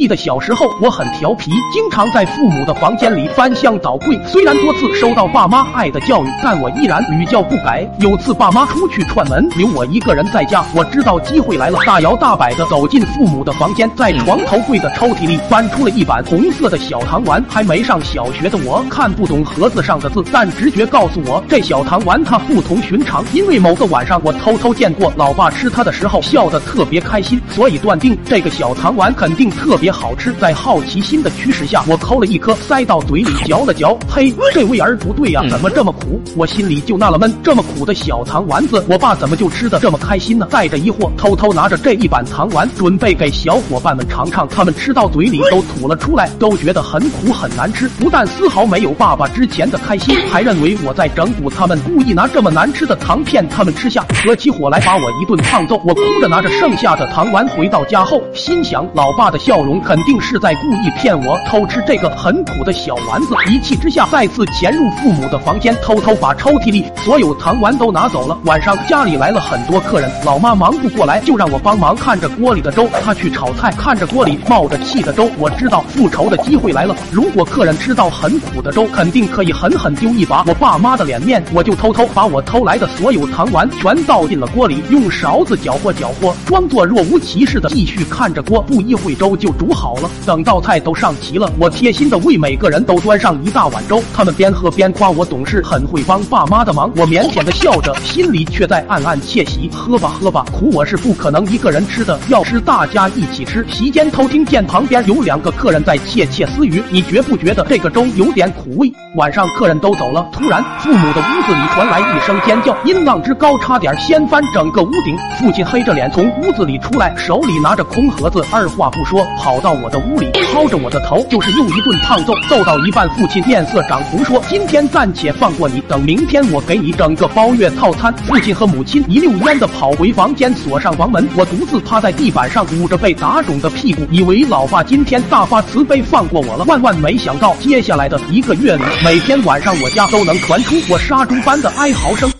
记得小时候我很调皮，经常在父母的房间里翻箱倒柜。虽然多次收到爸妈爱的教育，但我依然屡教不改。有次爸妈出去串门，留我一个人在家，我知道机会来了，大摇大摆的走进父母的房间，在床头柜的抽屉里翻出了一版红色的小糖丸。还没上小学的我看不懂盒子上的字，但直觉告诉我这小糖丸它不同寻常，因为某个晚上我偷偷见过老爸吃它的时候笑得特别开心，所以断定这个小糖丸肯定特别好吃。在好奇心的驱使下，我抠了一颗塞到嘴里嚼了嚼，呸，这味儿不对呀，怎么这么苦？我心里就纳了闷，这么苦的小糖丸子，我爸怎么就吃的这么开心呢？带着疑惑，偷偷拿着这一板糖丸，准备给小伙伴们尝尝。他们吃到嘴里都吐了出来，都觉得很苦很难吃，不但丝毫没有爸爸之前的开心，还认为我在整蛊他们，故意拿这么难吃的糖骗他们吃下，合起伙来把我一顿胖揍。我哭着拿着剩下的糖丸回到家后，心想老爸的笑容肯定是在故意骗我偷吃这个很苦的小丸子。一气之下，再次潜入父母的房间，偷偷把抽屉里所有糖丸都拿走了。晚上家里来了很多客人，老妈忙不过来，就让我帮忙看着锅里的粥，她去炒菜，看着锅里冒着气的粥，我知道复仇的机会来了。如果客人吃到很苦的粥，肯定可以狠狠丢一把我爸妈的脸面。我就偷偷把我偷来的所有糖丸全倒进了锅里，用勺子搅和搅和，装作若无其事的继续看着锅。不一会，粥就煮好了。等到菜都上齐了，我贴心的为每个人都端上一大碗粥。他们边喝边夸我懂事，很会帮爸妈的忙。我腼腆的笑着，心里却在暗暗窃喜。喝吧喝吧，苦我是不可能一个人吃的，要吃大家一起吃。席间偷听见旁边有两个客人在窃窃私语，你觉不觉得这个粥有点苦味？晚上客人都走了，突然父母的屋子里传来一声尖叫，音浪之高，差点掀翻整个屋顶。父亲黑着脸从屋子里出来，手里拿着空盒子，二话不说跑到我的屋里，薅着我的头就是又一顿胖揍。揍到一半，父亲面色涨红，说：“今天暂且放过你，等明天我给你整个包月套餐。”父亲和母亲一溜烟的跑回房间，锁上房门。我独自趴在地板上，捂着被打肿的屁股，以为老爸今天大发慈悲放过我了。万万没想到，接下来的一个月里，每天晚上我家都能传出我杀猪般的哀嚎声。